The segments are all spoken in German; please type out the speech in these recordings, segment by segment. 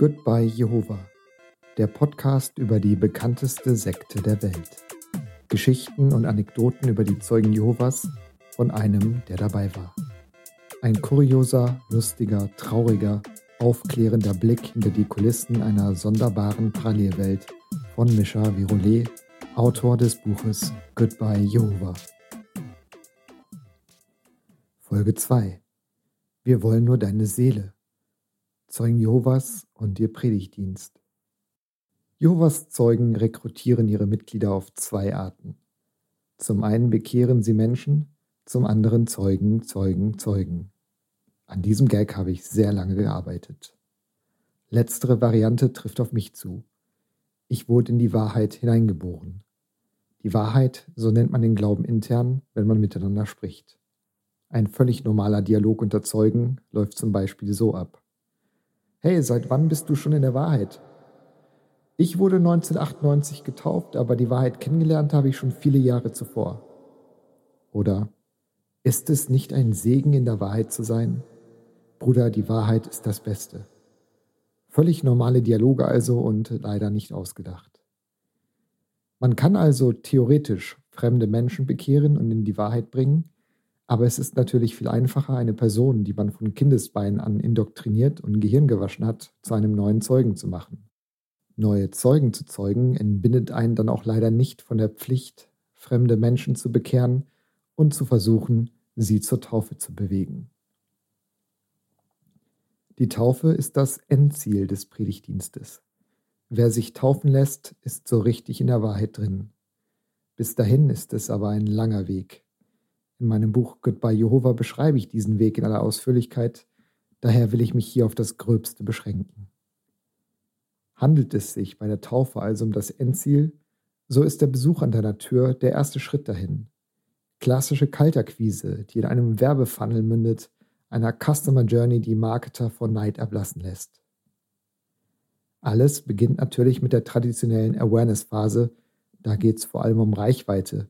Goodbye Jehova, der Podcast über die bekannteste Sekte der Welt. Geschichten und Anekdoten über die Zeugen Jehovas von einem, der dabei war. Ein kurioser, lustiger, trauriger, aufklärender Blick hinter die Kulissen einer sonderbaren Parallelwelt von Mischa Virolet, Autor des Buches Goodbye Jehova. Folge 2 Wir wollen nur deine Seele. Zeugen Jehovas und ihr Predigtdienst. Jehovas Zeugen rekrutieren ihre Mitglieder auf zwei Arten. Zum einen bekehren sie Menschen, zum anderen Zeugen, Zeugen, Zeugen. An diesem Gag habe ich sehr lange gearbeitet. Letztere Variante trifft auf mich zu. Ich wurde in die Wahrheit hineingeboren. Die Wahrheit, so nennt man den Glauben intern, wenn man miteinander spricht. Ein völlig normaler Dialog unter Zeugen läuft zum Beispiel so ab. Hey, seit wann bist du schon in der Wahrheit? Ich wurde 1998 getauft, aber die Wahrheit kennengelernt habe ich schon viele Jahre zuvor. Oder ist es nicht ein Segen, in der Wahrheit zu sein? Bruder, die Wahrheit ist das Beste. Völlig normale Dialoge also und leider nicht ausgedacht. Man kann also theoretisch fremde Menschen bekehren und in die Wahrheit bringen, aber es ist natürlich viel einfacher, eine Person, die man von Kindesbeinen an indoktriniert und Gehirn gewaschen hat, zu einem neuen Zeugen zu machen. Neue Zeugen zu zeugen entbindet einen dann auch leider nicht von der Pflicht, fremde Menschen zu bekehren und zu versuchen, sie zur Taufe zu bewegen. Die Taufe ist das Endziel des Predigtdienstes. Wer sich taufen lässt, ist so richtig in der Wahrheit drin. Bis dahin ist es aber ein langer Weg, in meinem Buch Goodbye Jehova beschreibe ich diesen Weg in aller Ausführlichkeit, daher will ich mich hier auf das Gröbste beschränken. Handelt es sich bei der Taufe also um das Endziel, so ist der Besuch an deiner Tür der erste Schritt dahin. Klassische Kalterquise, die in einem Werbefunnel mündet, einer Customer Journey, die Marketer vor Neid erblassen lässt. Alles beginnt natürlich mit der traditionellen Awareness-Phase, da geht es vor allem um Reichweite,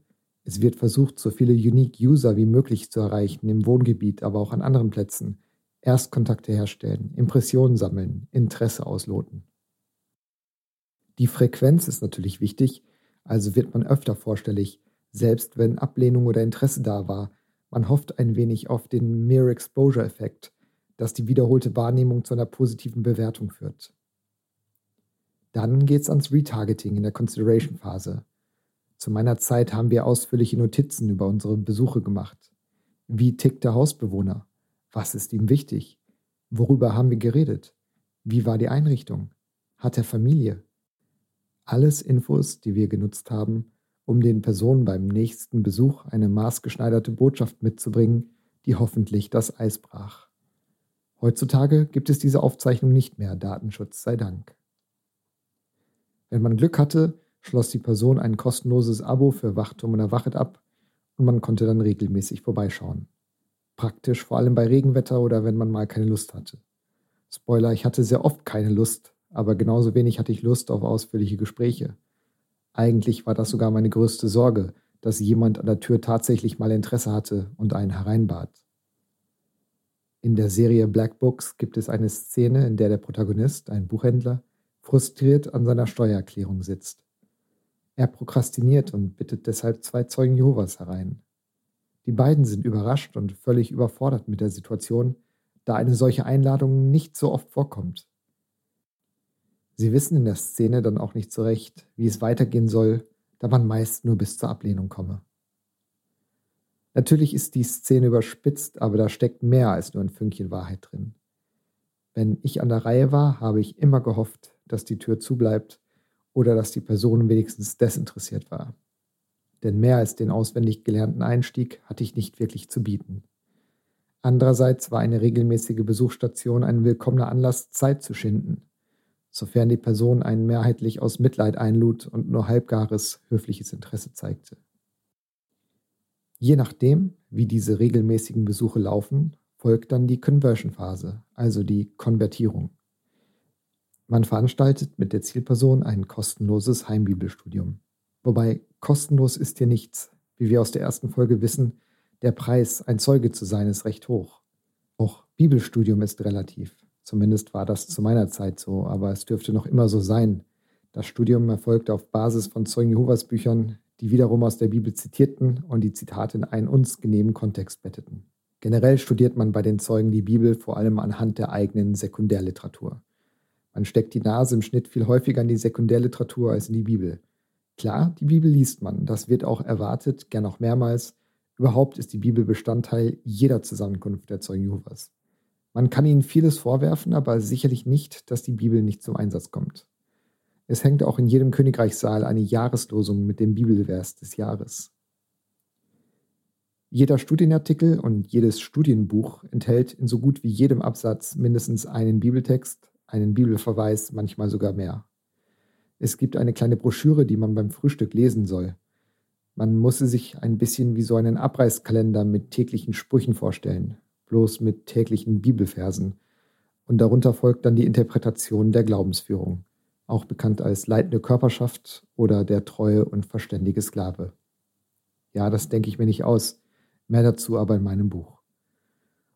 es wird versucht, so viele Unique User wie möglich zu erreichen, im Wohngebiet, aber auch an anderen Plätzen. Erstkontakte herstellen, Impressionen sammeln, Interesse ausloten. Die Frequenz ist natürlich wichtig, also wird man öfter vorstellig, selbst wenn Ablehnung oder Interesse da war. Man hofft ein wenig auf den Mere Exposure Effekt, dass die wiederholte Wahrnehmung zu einer positiven Bewertung führt. Dann geht's ans Retargeting in der Consideration Phase. Zu meiner Zeit haben wir ausführliche Notizen über unsere Besuche gemacht. Wie tickt der Hausbewohner? Was ist ihm wichtig? Worüber haben wir geredet? Wie war die Einrichtung? Hat er Familie? Alles Infos, die wir genutzt haben, um den Personen beim nächsten Besuch eine maßgeschneiderte Botschaft mitzubringen, die hoffentlich das Eis brach. Heutzutage gibt es diese Aufzeichnung nicht mehr, Datenschutz sei Dank. Wenn man Glück hatte, schloss die Person ein kostenloses Abo für Wachturm oder Wachet ab und man konnte dann regelmäßig vorbeischauen. Praktisch vor allem bei Regenwetter oder wenn man mal keine Lust hatte. Spoiler, ich hatte sehr oft keine Lust, aber genauso wenig hatte ich Lust auf ausführliche Gespräche. Eigentlich war das sogar meine größte Sorge, dass jemand an der Tür tatsächlich mal Interesse hatte und einen hereinbat. In der Serie Black Books gibt es eine Szene, in der der Protagonist, ein Buchhändler, frustriert an seiner Steuererklärung sitzt. Er prokrastiniert und bittet deshalb zwei Zeugen Jehovas herein. Die beiden sind überrascht und völlig überfordert mit der Situation, da eine solche Einladung nicht so oft vorkommt. Sie wissen in der Szene dann auch nicht so recht, wie es weitergehen soll, da man meist nur bis zur Ablehnung komme. Natürlich ist die Szene überspitzt, aber da steckt mehr als nur ein Fünkchen Wahrheit drin. Wenn ich an der Reihe war, habe ich immer gehofft, dass die Tür zubleibt oder dass die Person wenigstens desinteressiert war. Denn mehr als den auswendig gelernten Einstieg hatte ich nicht wirklich zu bieten. Andererseits war eine regelmäßige Besuchsstation ein willkommener Anlass, Zeit zu schinden, sofern die Person einen mehrheitlich aus Mitleid einlud und nur halbgares, höfliches Interesse zeigte. Je nachdem, wie diese regelmäßigen Besuche laufen, folgt dann die Conversion-Phase, also die Konvertierung. Man veranstaltet mit der Zielperson ein kostenloses Heimbibelstudium. Wobei kostenlos ist hier nichts. Wie wir aus der ersten Folge wissen, der Preis, ein Zeuge zu sein, ist recht hoch. Auch Bibelstudium ist relativ. Zumindest war das zu meiner Zeit so, aber es dürfte noch immer so sein. Das Studium erfolgte auf Basis von Zeugen Jehovas Büchern, die wiederum aus der Bibel zitierten und die Zitate in einen uns genehmen Kontext betteten. Generell studiert man bei den Zeugen die Bibel vor allem anhand der eigenen Sekundärliteratur. Man steckt die Nase im Schnitt viel häufiger in die Sekundärliteratur als in die Bibel. Klar, die Bibel liest man, das wird auch erwartet, gern auch mehrmals. Überhaupt ist die Bibel Bestandteil jeder Zusammenkunft der Zeugen Jehovas. Man kann ihnen vieles vorwerfen, aber sicherlich nicht, dass die Bibel nicht zum Einsatz kommt. Es hängt auch in jedem Königreichssaal eine Jahreslosung mit dem Bibelvers des Jahres. Jeder Studienartikel und jedes Studienbuch enthält in so gut wie jedem Absatz mindestens einen Bibeltext, einen Bibelverweis, manchmal sogar mehr. Es gibt eine kleine Broschüre, die man beim Frühstück lesen soll. Man muss sie sich ein bisschen wie so einen Abreißkalender mit täglichen Sprüchen vorstellen, bloß mit täglichen Bibelversen. Und darunter folgt dann die Interpretation der Glaubensführung, auch bekannt als leitende Körperschaft oder der treue und verständige Sklave. Ja, das denke ich mir nicht aus. Mehr dazu aber in meinem Buch.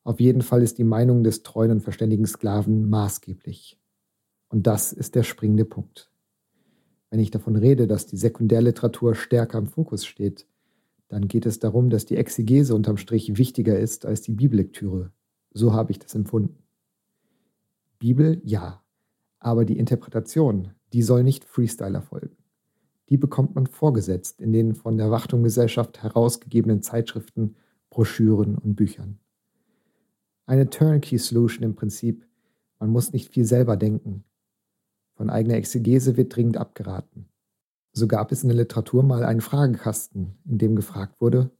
Auf jeden Fall ist die Meinung des treuen und verständigen Sklaven maßgeblich. Und das ist der springende Punkt. Wenn ich davon rede, dass die Sekundärliteratur stärker im Fokus steht, dann geht es darum, dass die Exegese unterm Strich wichtiger ist als die Bibellektüre. So habe ich das empfunden. Bibel, ja, aber die Interpretation, die soll nicht Freestyle erfolgen die bekommt man vorgesetzt in den von der Wachtumgesellschaft herausgegebenen Zeitschriften, Broschüren und Büchern. Eine Turnkey-Solution im Prinzip. Man muss nicht viel selber denken. Von eigener Exegese wird dringend abgeraten. So gab es in der Literatur mal einen Fragekasten, in dem gefragt wurde,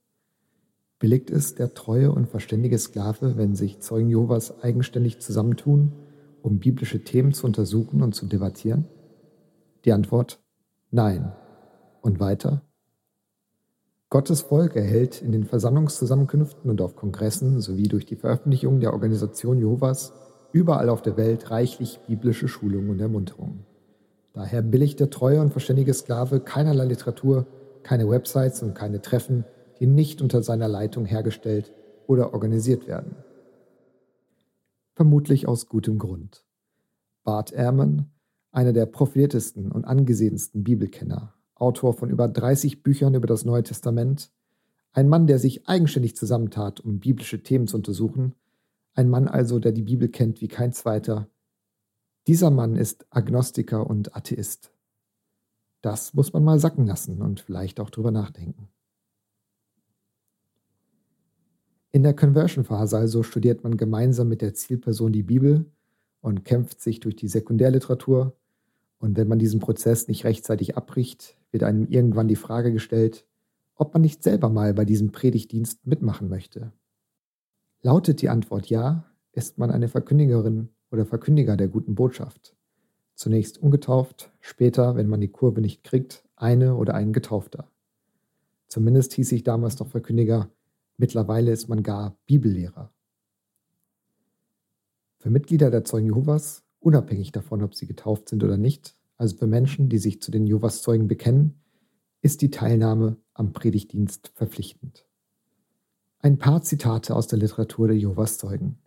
billigt es der treue und verständige Sklave, wenn sich Zeugen Jehovas eigenständig zusammentun, um biblische Themen zu untersuchen und zu debattieren? Die Antwort Nein. Und weiter? Gottes Volk erhält in den Versammlungszusammenkünften und auf Kongressen sowie durch die Veröffentlichung der Organisation Jehovas überall auf der Welt reichlich biblische Schulung und Ermunterung. Daher billigt der treue und verständige Sklave keinerlei Literatur, keine Websites und keine Treffen, die nicht unter seiner Leitung hergestellt oder organisiert werden. Vermutlich aus gutem Grund. Bart Ehrman, einer der profiliertesten und angesehensten Bibelkenner, Autor von über 30 Büchern über das Neue Testament, ein Mann, der sich eigenständig zusammentat, um biblische Themen zu untersuchen, ein Mann also, der die Bibel kennt wie kein zweiter. Dieser Mann ist Agnostiker und Atheist. Das muss man mal sacken lassen und vielleicht auch drüber nachdenken. In der Conversion-Phase also studiert man gemeinsam mit der Zielperson die Bibel und kämpft sich durch die Sekundärliteratur, und wenn man diesen Prozess nicht rechtzeitig abbricht, wird einem irgendwann die Frage gestellt, ob man nicht selber mal bei diesem Predigtdienst mitmachen möchte. Lautet die Antwort ja, ist man eine Verkündigerin oder Verkündiger der guten Botschaft. Zunächst ungetauft, später, wenn man die Kurve nicht kriegt, eine oder ein Getaufter. Zumindest hieß ich damals noch Verkündiger, mittlerweile ist man gar Bibellehrer. Für Mitglieder der Zeugen Jehovas unabhängig davon, ob sie getauft sind oder nicht, also für Menschen, die sich zu den Jehovas-Zeugen bekennen, ist die Teilnahme am Predigtdienst verpflichtend. Ein paar Zitate aus der Literatur der Jehovas-Zeugen.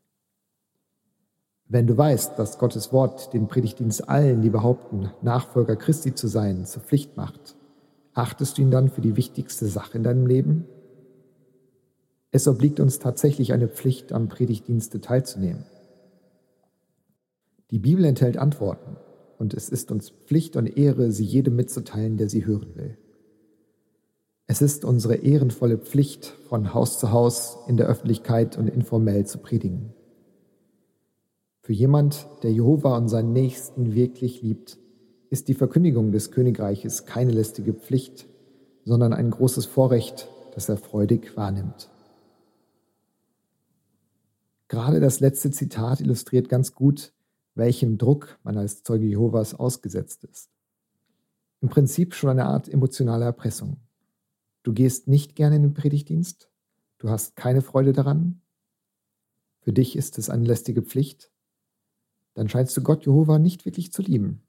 Wenn du weißt, dass Gottes Wort den Predigtdienst allen, die behaupten, Nachfolger Christi zu sein, zur Pflicht macht, achtest du ihn dann für die wichtigste Sache in deinem Leben? Es obliegt uns tatsächlich eine Pflicht, am Predigtdienste teilzunehmen. Die Bibel enthält Antworten und es ist uns Pflicht und Ehre, sie jedem mitzuteilen, der sie hören will. Es ist unsere ehrenvolle Pflicht, von Haus zu Haus in der Öffentlichkeit und informell zu predigen. Für jemand, der Jehova und seinen Nächsten wirklich liebt, ist die Verkündigung des Königreiches keine lästige Pflicht, sondern ein großes Vorrecht, das er freudig wahrnimmt. Gerade das letzte Zitat illustriert ganz gut, welchem Druck man als Zeuge Jehovas ausgesetzt ist. Im Prinzip schon eine Art emotionale Erpressung. Du gehst nicht gerne in den Predigtdienst, du hast keine Freude daran, für dich ist es eine lästige Pflicht, dann scheinst du Gott Jehova nicht wirklich zu lieben.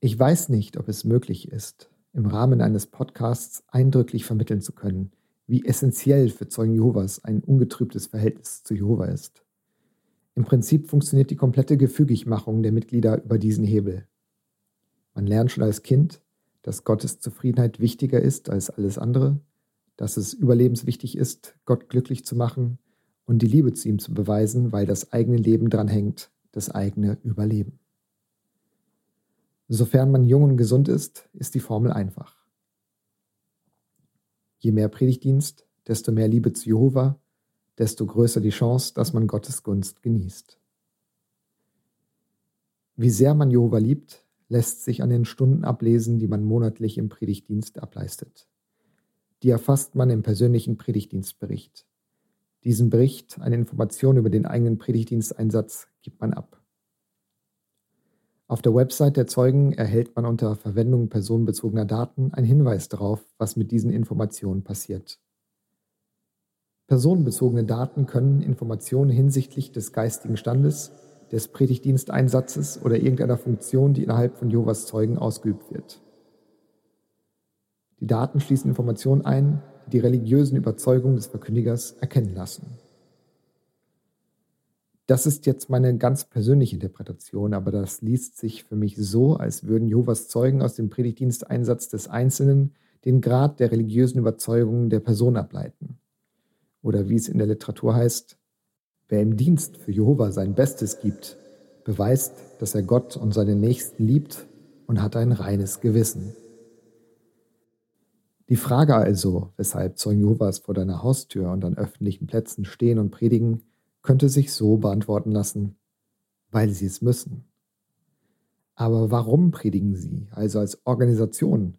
Ich weiß nicht, ob es möglich ist, im Rahmen eines Podcasts eindrücklich vermitteln zu können, wie essentiell für Zeugen Jehovas ein ungetrübtes Verhältnis zu Jehova ist. Im Prinzip funktioniert die komplette Gefügigmachung der Mitglieder über diesen Hebel. Man lernt schon als Kind, dass Gottes Zufriedenheit wichtiger ist als alles andere, dass es überlebenswichtig ist, Gott glücklich zu machen und die Liebe zu ihm zu beweisen, weil das eigene Leben dran hängt, das eigene Überleben. Sofern man jung und gesund ist, ist die Formel einfach. Je mehr Predigtdienst, desto mehr Liebe zu Jehova, desto größer die Chance, dass man Gottes Gunst genießt. Wie sehr man Jehova liebt, lässt sich an den Stunden ablesen, die man monatlich im Predigtdienst ableistet. Die erfasst man im persönlichen Predigtdienstbericht. Diesen Bericht, eine Information über den eigenen Predigtdiensteinsatz, gibt man ab. Auf der Website der Zeugen erhält man unter Verwendung personenbezogener Daten einen Hinweis darauf, was mit diesen Informationen passiert. Personenbezogene Daten können Informationen hinsichtlich des geistigen Standes, des Predigtdiensteinsatzes oder irgendeiner Funktion, die innerhalb von Jehovas Zeugen ausgeübt wird. Die Daten schließen Informationen ein, die die religiösen Überzeugungen des Verkündigers erkennen lassen. Das ist jetzt meine ganz persönliche Interpretation, aber das liest sich für mich so, als würden Jehovas Zeugen aus dem Predigtdiensteinsatz des Einzelnen den Grad der religiösen Überzeugung der Person ableiten. Oder wie es in der Literatur heißt, wer im Dienst für Jehova sein Bestes gibt, beweist, dass er Gott und seine Nächsten liebt und hat ein reines Gewissen. Die Frage also, weshalb Zeugen Jehovas vor deiner Haustür und an öffentlichen Plätzen stehen und predigen, könnte sich so beantworten lassen, weil sie es müssen. Aber warum predigen sie, also als Organisation?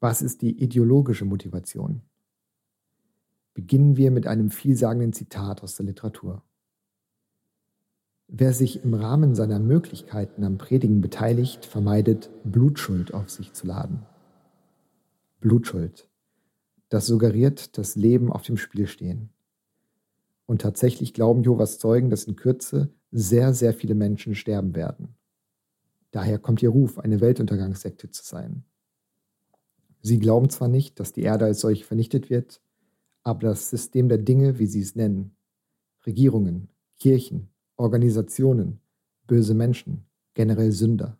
Was ist die ideologische Motivation? Beginnen wir mit einem vielsagenden Zitat aus der Literatur. Wer sich im Rahmen seiner Möglichkeiten am Predigen beteiligt, vermeidet, Blutschuld auf sich zu laden. Blutschuld. Das suggeriert das Leben auf dem Spiel stehen. Und tatsächlich glauben Jehovas Zeugen, dass in Kürze sehr, sehr viele Menschen sterben werden. Daher kommt ihr Ruf, eine Weltuntergangssekte zu sein. Sie glauben zwar nicht, dass die Erde als solche vernichtet wird, aber das System der Dinge, wie sie es nennen, Regierungen, Kirchen, Organisationen, böse Menschen, generell Sünder,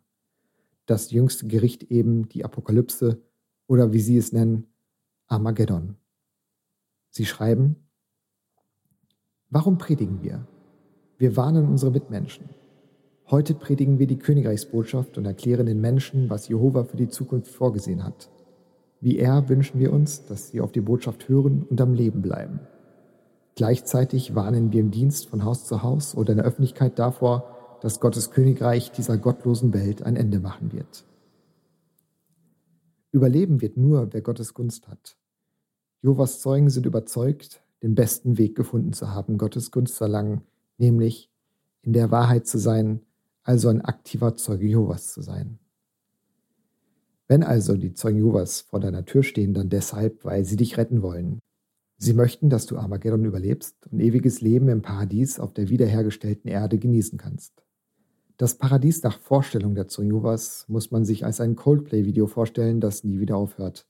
das jüngste Gericht eben die Apokalypse oder wie sie es nennen, Armageddon. Sie schreiben, Warum predigen wir? Wir warnen unsere Mitmenschen. Heute predigen wir die Königreichsbotschaft und erklären den Menschen, was Jehova für die Zukunft vorgesehen hat. Wie er wünschen wir uns, dass sie auf die Botschaft hören und am Leben bleiben. Gleichzeitig warnen wir im Dienst von Haus zu Haus oder in der Öffentlichkeit davor, dass Gottes Königreich dieser gottlosen Welt ein Ende machen wird. Überleben wird nur, wer Gottes Gunst hat. Jovas Zeugen sind überzeugt, den besten Weg gefunden zu haben, Gottes Gunst zu erlangen, nämlich in der Wahrheit zu sein, also ein aktiver Zeuge Jehovas zu sein. Wenn also die Zeugen Jehovas vor deiner Tür stehen, dann deshalb, weil sie dich retten wollen. Sie möchten, dass du Armageddon überlebst und ewiges Leben im Paradies auf der wiederhergestellten Erde genießen kannst. Das Paradies nach Vorstellung der Zeugen Jehovas muss man sich als ein Coldplay-Video vorstellen, das nie wieder aufhört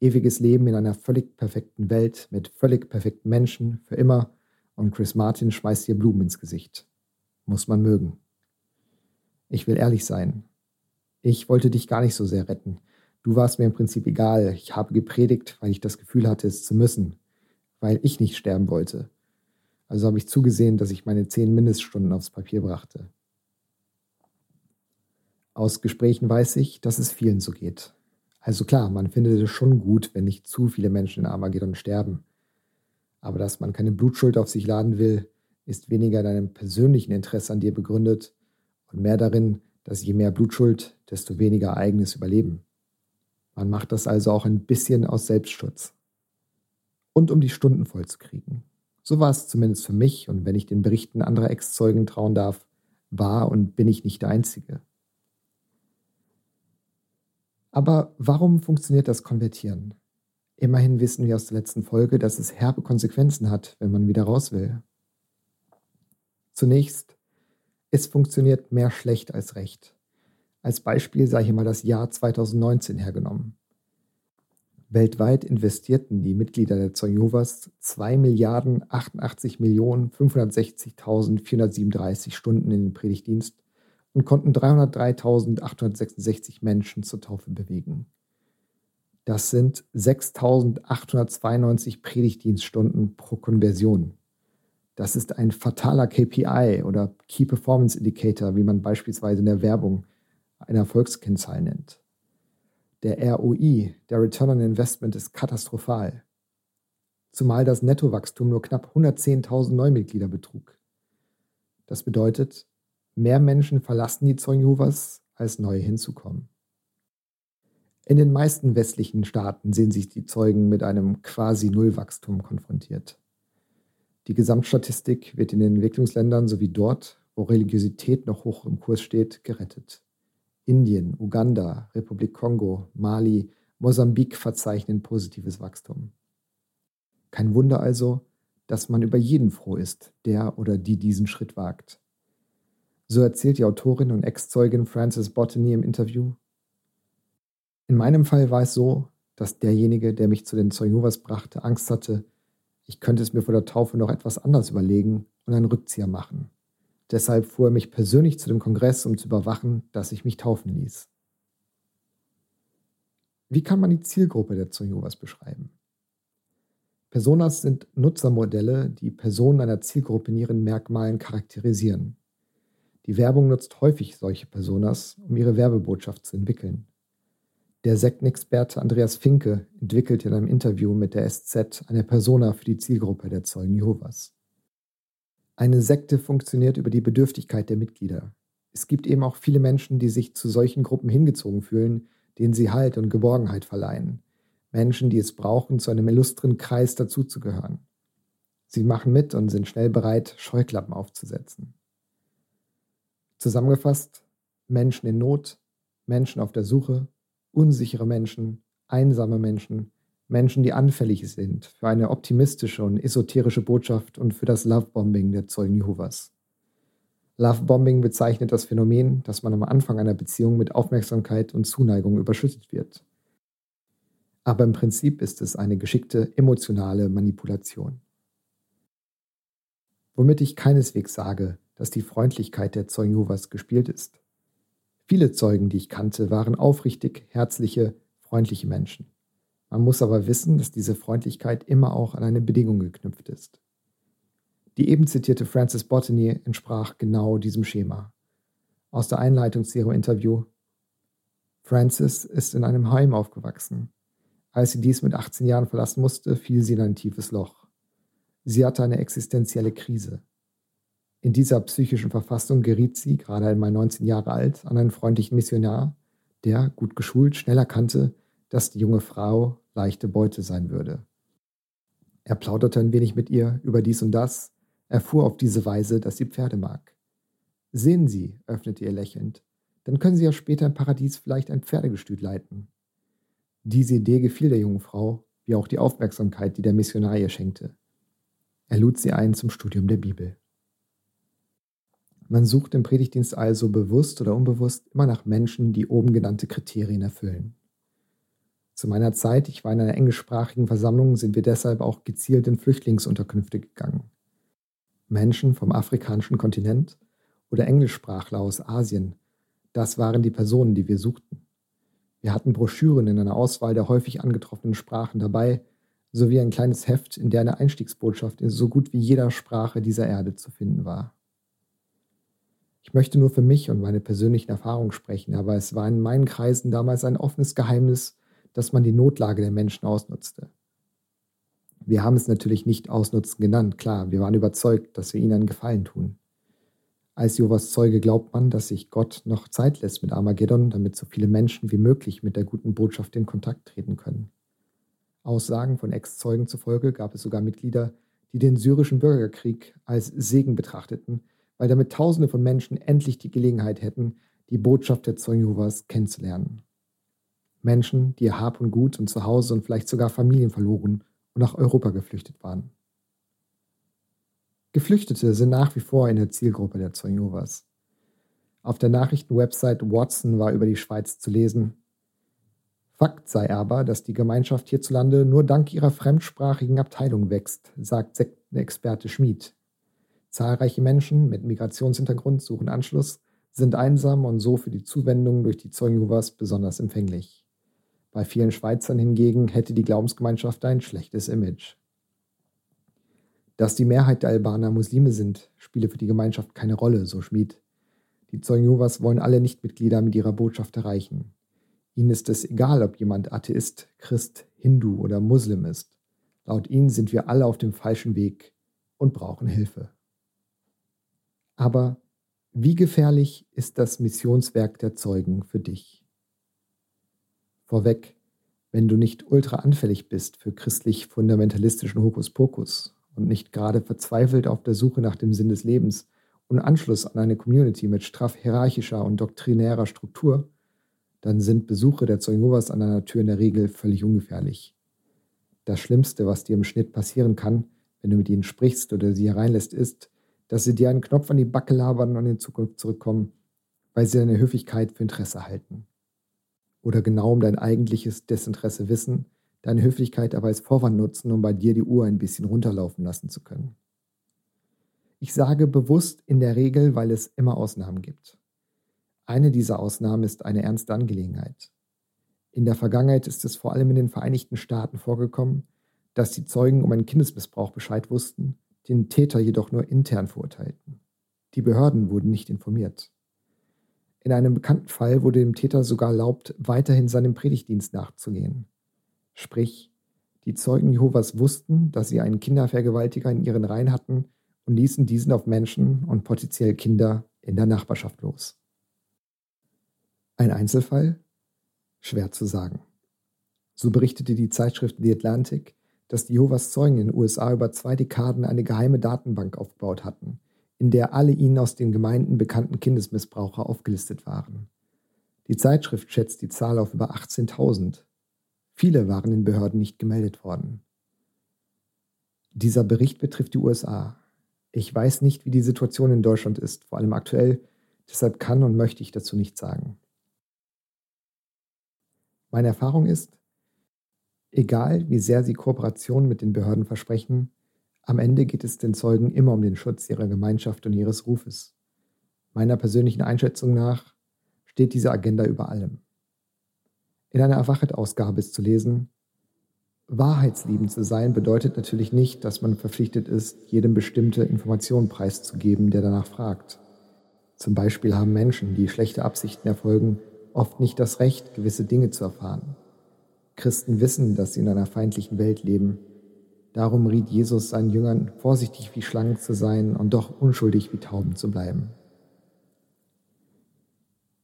ewiges Leben in einer völlig perfekten Welt mit völlig perfekten Menschen für immer und Chris Martin schmeißt dir Blumen ins Gesicht. Muss man mögen. Ich will ehrlich sein. Ich wollte dich gar nicht so sehr retten. Du warst mir im Prinzip egal. Ich habe gepredigt, weil ich das Gefühl hatte, es zu müssen. Weil ich nicht sterben wollte. Also habe ich zugesehen, dass ich meine zehn Mindeststunden aufs Papier brachte. Aus Gesprächen weiß ich, dass es vielen so geht. Also klar, man findet es schon gut, wenn nicht zu viele Menschen in Armageddon sterben. Aber dass man keine Blutschuld auf sich laden will, ist weniger in einem persönlichen Interesse an dir begründet und mehr darin, dass je mehr Blutschuld, desto weniger eigenes Überleben. Man macht das also auch ein bisschen aus Selbstschutz. Und um die Stunden voll zu kriegen. So war es zumindest für mich und wenn ich den Berichten anderer Ex-Zeugen trauen darf, war und bin ich nicht der Einzige. Aber warum funktioniert das Konvertieren? Immerhin wissen wir aus der letzten Folge, dass es herbe Konsequenzen hat, wenn man wieder raus will. Zunächst, es funktioniert mehr schlecht als recht. Als Beispiel sei hier mal das Jahr 2019 hergenommen. Weltweit investierten die Mitglieder der Zeugen Jehovas 2 Milliarden 88 Millionen 560.437 Stunden in den Predigtdienst und konnten 303.866 Menschen zur Taufe bewegen. Das sind 6.892 Predigtdienststunden pro Konversion. Das ist ein fataler KPI oder Key Performance Indicator, wie man beispielsweise in der Werbung eine Erfolgskennzahl nennt. Der ROI, der Return on Investment, ist katastrophal. Zumal das Nettowachstum nur knapp 110.000 Neumitglieder betrug. Das bedeutet, mehr Menschen verlassen die Zeugen Jehovas, als neue hinzukommen. In den meisten westlichen Staaten sehen sich die Zeugen mit einem quasi Nullwachstum konfrontiert. Die Gesamtstatistik wird in den Entwicklungsländern sowie dort, wo Religiosität noch hoch im Kurs steht, gerettet. Indien, Uganda, Republik Kongo, Mali, Mosambik verzeichnen positives Wachstum. Kein Wunder also, dass man über jeden froh ist, der oder die diesen Schritt wagt. So erzählt die Autorin und Ex-Zeugin Frances Botany im Interview. In meinem Fall war es so, dass derjenige, der mich zu den Zeugen brachte, Angst hatte, ich könnte es mir vor der Taufe noch etwas anders überlegen und einen Rückzieher machen. Deshalb fuhr er mich persönlich zu dem Kongress, um zu überwachen, dass ich mich taufen ließ. Wie kann man die Zielgruppe der Zeugen beschreiben? Personas sind Nutzermodelle, die Personen einer Zielgruppe in ihren Merkmalen charakterisieren. Die Werbung nutzt häufig solche Personas, um ihre Werbebotschaft zu entwickeln. Der Sektenexperte Andreas Finke entwickelte in einem Interview mit der SZ eine Persona für die Zielgruppe der Zeugen Jehovas. Eine Sekte funktioniert über die Bedürftigkeit der Mitglieder. Es gibt eben auch viele Menschen, die sich zu solchen Gruppen hingezogen fühlen, denen sie Halt und Geborgenheit verleihen. Menschen, die es brauchen, zu einem illustren Kreis dazuzugehören. Sie machen mit und sind schnell bereit, Scheuklappen aufzusetzen. Zusammengefasst, Menschen in Not, Menschen auf der Suche, unsichere Menschen, einsame Menschen, Menschen, die anfällig sind für eine optimistische und esoterische Botschaft und für das Lovebombing der Zeugen Jehovas. Lovebombing bezeichnet das Phänomen, dass man am Anfang einer Beziehung mit Aufmerksamkeit und Zuneigung überschüttet wird. Aber im Prinzip ist es eine geschickte emotionale Manipulation. Womit ich keineswegs sage, dass die Freundlichkeit der Zeugen Jehovas gespielt ist. Viele Zeugen, die ich kannte, waren aufrichtig, herzliche, freundliche Menschen. Man muss aber wissen, dass diese Freundlichkeit immer auch an eine Bedingung geknüpft ist. Die eben zitierte Frances Botany entsprach genau diesem Schema. Aus der Einleitung zu ihrem Interview Frances ist in einem Heim aufgewachsen. Als sie dies mit 18 Jahren verlassen musste, fiel sie in ein tiefes Loch. Sie hatte eine existenzielle Krise. In dieser psychischen Verfassung geriet sie, gerade einmal 19 Jahre alt, an einen freundlichen Missionar, der, gut geschult, schnell erkannte, dass die junge Frau leichte Beute sein würde. Er plauderte ein wenig mit ihr über dies und das, erfuhr auf diese Weise, dass sie Pferde mag. Sehen Sie, öffnete ihr lächelnd, dann können Sie ja später im Paradies vielleicht ein Pferdegestüt leiten. Diese Idee gefiel der jungen Frau, wie auch die Aufmerksamkeit, die der Missionar ihr schenkte. Er lud sie ein zum Studium der Bibel. Man sucht im Predigtdienst also bewusst oder unbewusst immer nach Menschen, die oben genannte Kriterien erfüllen. Zu meiner Zeit, ich war in einer englischsprachigen Versammlung, sind wir deshalb auch gezielt in Flüchtlingsunterkünfte gegangen. Menschen vom afrikanischen Kontinent oder Englischsprachler aus Asien, das waren die Personen, die wir suchten. Wir hatten Broschüren in einer Auswahl der häufig angetroffenen Sprachen dabei, sowie ein kleines Heft, in der eine Einstiegsbotschaft in so gut wie jeder Sprache dieser Erde zu finden war. Ich möchte nur für mich und meine persönlichen Erfahrungen sprechen, aber es war in meinen Kreisen damals ein offenes Geheimnis, dass man die Notlage der Menschen ausnutzte. Wir haben es natürlich nicht ausnutzen genannt, klar, wir waren überzeugt, dass wir ihnen einen Gefallen tun. Als Jovas Zeuge glaubt man, dass sich Gott noch Zeit lässt mit Armageddon, damit so viele Menschen wie möglich mit der guten Botschaft in Kontakt treten können. Aussagen von Ex-Zeugen zufolge gab es sogar Mitglieder, die den syrischen Bürgerkrieg als Segen betrachteten, weil damit Tausende von Menschen endlich die Gelegenheit hätten, die Botschaft der Zeugen kennenzulernen. Menschen, die ihr Hab und Gut und Zuhause und vielleicht sogar Familien verloren und nach Europa geflüchtet waren. Geflüchtete sind nach wie vor in der Zielgruppe der Zeugen. Auf der Nachrichtenwebsite Watson war über die Schweiz zu lesen. Fakt sei aber, dass die Gemeinschaft hierzulande nur dank ihrer fremdsprachigen Abteilung wächst, sagt Sektenexperte Schmid. Zahlreiche Menschen mit Migrationshintergrund suchen Anschluss, sind einsam und so für die Zuwendung durch die Zeugen besonders empfänglich. Bei vielen Schweizern hingegen hätte die Glaubensgemeinschaft ein schlechtes Image. Dass die Mehrheit der Albaner Muslime sind, spiele für die Gemeinschaft keine Rolle, so Schmid. Die Zeugen wollen alle Nichtmitglieder mit ihrer Botschaft erreichen. Ihnen ist es egal, ob jemand Atheist, Christ, Hindu oder Muslim ist. Laut ihnen sind wir alle auf dem falschen Weg und brauchen Hilfe. Aber wie gefährlich ist das Missionswerk der Zeugen für dich? Vorweg, wenn du nicht ultra anfällig bist für christlich-fundamentalistischen Hokuspokus und nicht gerade verzweifelt auf der Suche nach dem Sinn des Lebens und Anschluss an eine Community mit straff hierarchischer und doktrinärer Struktur, dann sind Besuche der Zeugen an deiner Tür in der Regel völlig ungefährlich. Das Schlimmste, was dir im Schnitt passieren kann, wenn du mit ihnen sprichst oder sie hereinlässt, ist, dass sie dir einen Knopf an die Backe labern und in Zukunft zurückkommen, weil sie deine Höflichkeit für Interesse halten. Oder genau um dein eigentliches Desinteresse wissen, deine Höflichkeit aber als Vorwand nutzen, um bei dir die Uhr ein bisschen runterlaufen lassen zu können. Ich sage bewusst in der Regel, weil es immer Ausnahmen gibt. Eine dieser Ausnahmen ist eine ernste Angelegenheit. In der Vergangenheit ist es vor allem in den Vereinigten Staaten vorgekommen, dass die Zeugen um einen Kindesmissbrauch Bescheid wussten, den Täter jedoch nur intern verurteilten. Die Behörden wurden nicht informiert. In einem bekannten Fall wurde dem Täter sogar erlaubt, weiterhin seinem Predigtdienst nachzugehen. Sprich, die Zeugen Jehovas wussten, dass sie einen Kindervergewaltiger in ihren Reihen hatten und ließen diesen auf Menschen und potenziell Kinder in der Nachbarschaft los. Ein Einzelfall? Schwer zu sagen. So berichtete die Zeitschrift The Atlantic, dass die Jehovas Zeugen in den USA über zwei Dekaden eine geheime Datenbank aufgebaut hatten, in der alle ihnen aus den Gemeinden bekannten Kindesmissbraucher aufgelistet waren. Die Zeitschrift schätzt die Zahl auf über 18.000. Viele waren in Behörden nicht gemeldet worden. Dieser Bericht betrifft die USA. Ich weiß nicht, wie die Situation in Deutschland ist, vor allem aktuell, deshalb kann und möchte ich dazu nichts sagen. Meine Erfahrung ist, egal wie sehr sie Kooperation mit den Behörden versprechen, am Ende geht es den Zeugen immer um den Schutz ihrer Gemeinschaft und ihres Rufes. Meiner persönlichen Einschätzung nach steht diese Agenda über allem. In einer Erwachet-Ausgabe ist zu lesen, Wahrheitsliebend zu sein bedeutet natürlich nicht, dass man verpflichtet ist, jedem bestimmte Informationen preiszugeben, der danach fragt. Zum Beispiel haben Menschen, die schlechte Absichten erfolgen, oft nicht das Recht, gewisse Dinge zu erfahren. Christen wissen, dass sie in einer feindlichen Welt leben Darum riet Jesus seinen Jüngern, vorsichtig wie Schlangen zu sein und doch unschuldig wie Tauben zu bleiben.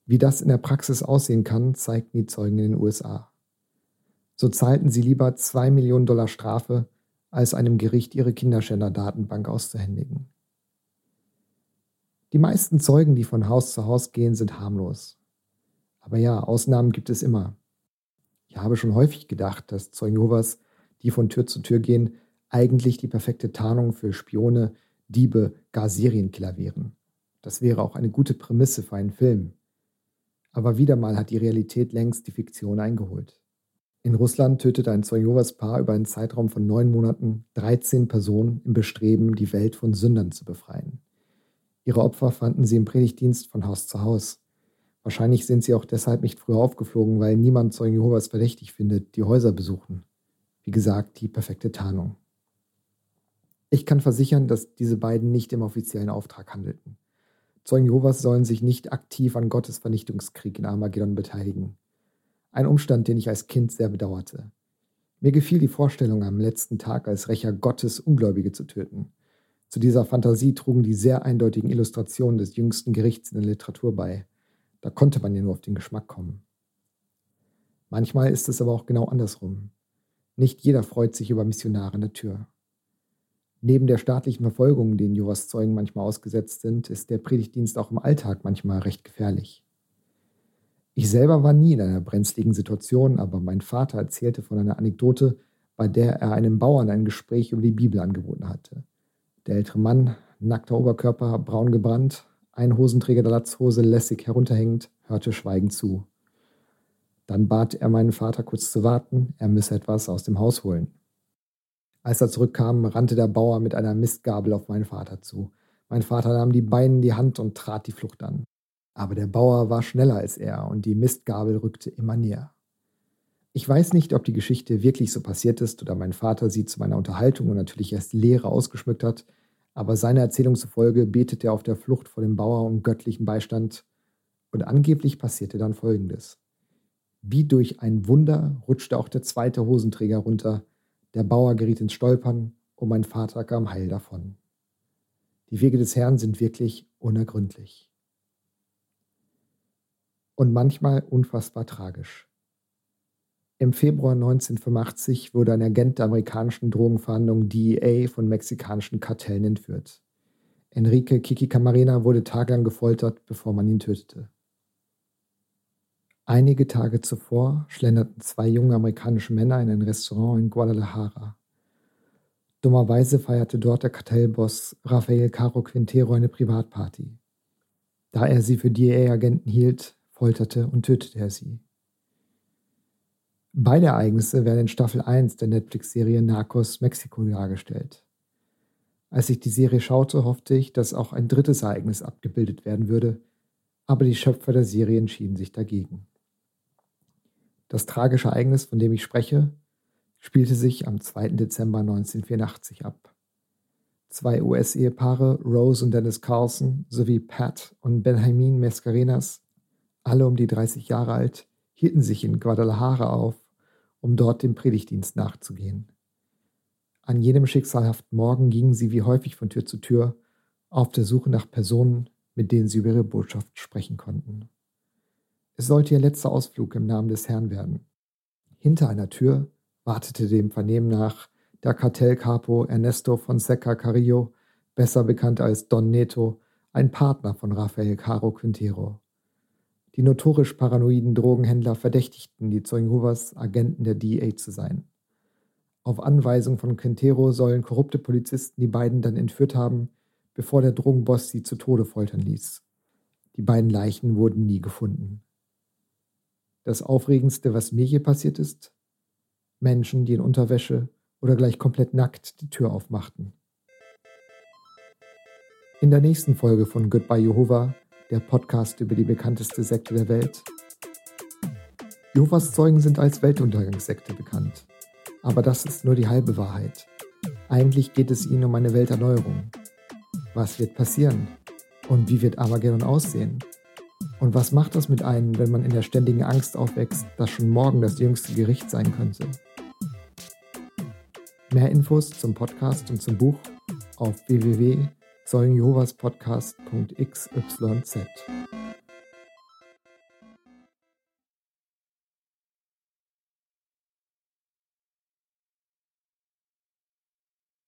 Wie das in der Praxis aussehen kann, zeigten die Zeugen in den USA. So zahlten sie lieber zwei Millionen Dollar Strafe, als einem Gericht ihre Kinderschänder-Datenbank auszuhändigen. Die meisten Zeugen, die von Haus zu Haus gehen, sind harmlos. Aber ja, Ausnahmen gibt es immer. Ich habe schon häufig gedacht, dass Zeugen Jehovas, die von Tür zu Tür gehen, eigentlich die perfekte Tarnung für Spione, Diebe, gar Serienkiller wären. Das wäre auch eine gute Prämisse für einen Film. Aber wieder mal hat die Realität längst die Fiktion eingeholt. In Russland tötete ein Zeugovas Paar über einen Zeitraum von neun Monaten 13 Personen im Bestreben, die Welt von Sündern zu befreien. Ihre Opfer fanden sie im Predigtdienst von Haus zu Haus. Wahrscheinlich sind sie auch deshalb nicht früher aufgeflogen, weil niemand Zeugen Jehovas verdächtig findet, die Häuser besuchen. Wie gesagt, die perfekte Tarnung. Ich kann versichern, dass diese beiden nicht im offiziellen Auftrag handelten. Zeugen Jehovas sollen sich nicht aktiv an Gottes Vernichtungskrieg in Armageddon beteiligen. Ein Umstand, den ich als Kind sehr bedauerte. Mir gefiel die Vorstellung, am letzten Tag als Rächer Gottes Ungläubige zu töten. Zu dieser Fantasie trugen die sehr eindeutigen Illustrationen des jüngsten Gerichts in der Literatur bei. Da konnte man ja nur auf den Geschmack kommen. Manchmal ist es aber auch genau andersrum. Nicht jeder freut sich über Missionare in der Tür. Neben der staatlichen Verfolgung, denen Jehovas Zeugen manchmal ausgesetzt sind, ist der Predigtdienst auch im Alltag manchmal recht gefährlich. Ich selber war nie in einer brenzligen Situation, aber mein Vater erzählte von einer Anekdote, bei der er einem Bauern ein Gespräch über die Bibel angeboten hatte. Der ältere Mann, nackter Oberkörper, braun gebrannt, ein Hosenträger der Latzhose lässig herunterhängend, hörte schweigend zu. Dann bat er meinen Vater kurz zu warten, er müsse etwas aus dem Haus holen. Als er zurückkam, rannte der Bauer mit einer Mistgabel auf meinen Vater zu. Mein Vater nahm die Beine in die Hand und trat die Flucht an. Aber der Bauer war schneller als er und die Mistgabel rückte immer näher. Ich weiß nicht, ob die Geschichte wirklich so passiert ist oder mein Vater sie zu meiner Unterhaltung und natürlich erst Lehre ausgeschmückt hat, aber seiner Erzählung zufolge betete er auf der Flucht vor dem Bauer um göttlichen Beistand und angeblich passierte dann Folgendes. Wie durch ein Wunder rutschte auch der zweite Hosenträger runter, der Bauer geriet ins Stolpern und mein Vater kam heil davon. Die Wege des Herrn sind wirklich unergründlich. Und manchmal unfassbar tragisch. Im Februar 1985 wurde ein Agent der amerikanischen Drogenverhandlung DEA von mexikanischen Kartellen entführt. Enrique Kiki Camarena wurde tagelang gefoltert, bevor man ihn tötete. Einige Tage zuvor schlenderten zwei junge amerikanische Männer in ein Restaurant in Guadalajara. Dummerweise feierte dort der Kartellboss Rafael Caro Quintero eine Privatparty. Da er sie für DEA-Agenten hielt, folterte und tötete er sie. Beide Ereignisse werden in Staffel 1 der Netflix-Serie Narcos Mexiko dargestellt. Als ich die Serie schaute, hoffte ich, dass auch ein drittes Ereignis abgebildet werden würde, aber die Schöpfer der Serie entschieden sich dagegen. Das tragische Ereignis, von dem ich spreche, spielte sich am 2. Dezember 1984 ab. Zwei US-Ehepaare, Rose und Dennis Carlson, sowie Pat und Benjamin Mascarenas, alle um die 30 Jahre alt, hielten sich in Guadalajara auf, um dort dem Predigtdienst nachzugehen. An jenem schicksalhaften Morgen gingen sie wie häufig von Tür zu Tür auf der Suche nach Personen, mit denen sie über ihre Botschaft sprechen konnten. Es sollte ihr letzter Ausflug im Namen des Herrn werden. Hinter einer Tür wartete dem Vernehmen nach der Kartellcapo Ernesto Fonseca Carrillo, besser bekannt als Don Neto, ein Partner von Rafael Caro Quintero. Die notorisch paranoiden Drogenhändler verdächtigten die Zeugen Agenten der DEA zu sein. Auf Anweisung von Quintero sollen korrupte Polizisten die beiden dann entführt haben, bevor der Drogenboss sie zu Tode foltern ließ. Die beiden Leichen wurden nie gefunden. Das Aufregendste, was mir je passiert ist? Menschen, die in Unterwäsche oder gleich komplett nackt die Tür aufmachten. In der nächsten Folge von Goodbye Jehovah, der Podcast über die bekannteste Sekte der Welt. Jehovas Zeugen sind als Weltuntergangssekte bekannt. Aber das ist nur die halbe Wahrheit. Eigentlich geht es ihnen um eine Welterneuerung. Was wird passieren? Und wie wird Armageddon aussehen? Und was macht das mit einem, wenn man in der ständigen Angst aufwächst, dass schon morgen das jüngste Gericht sein könnte? Mehr Infos zum Podcast und zum Buch auf www.zeugenjehovaspodcast.xyz.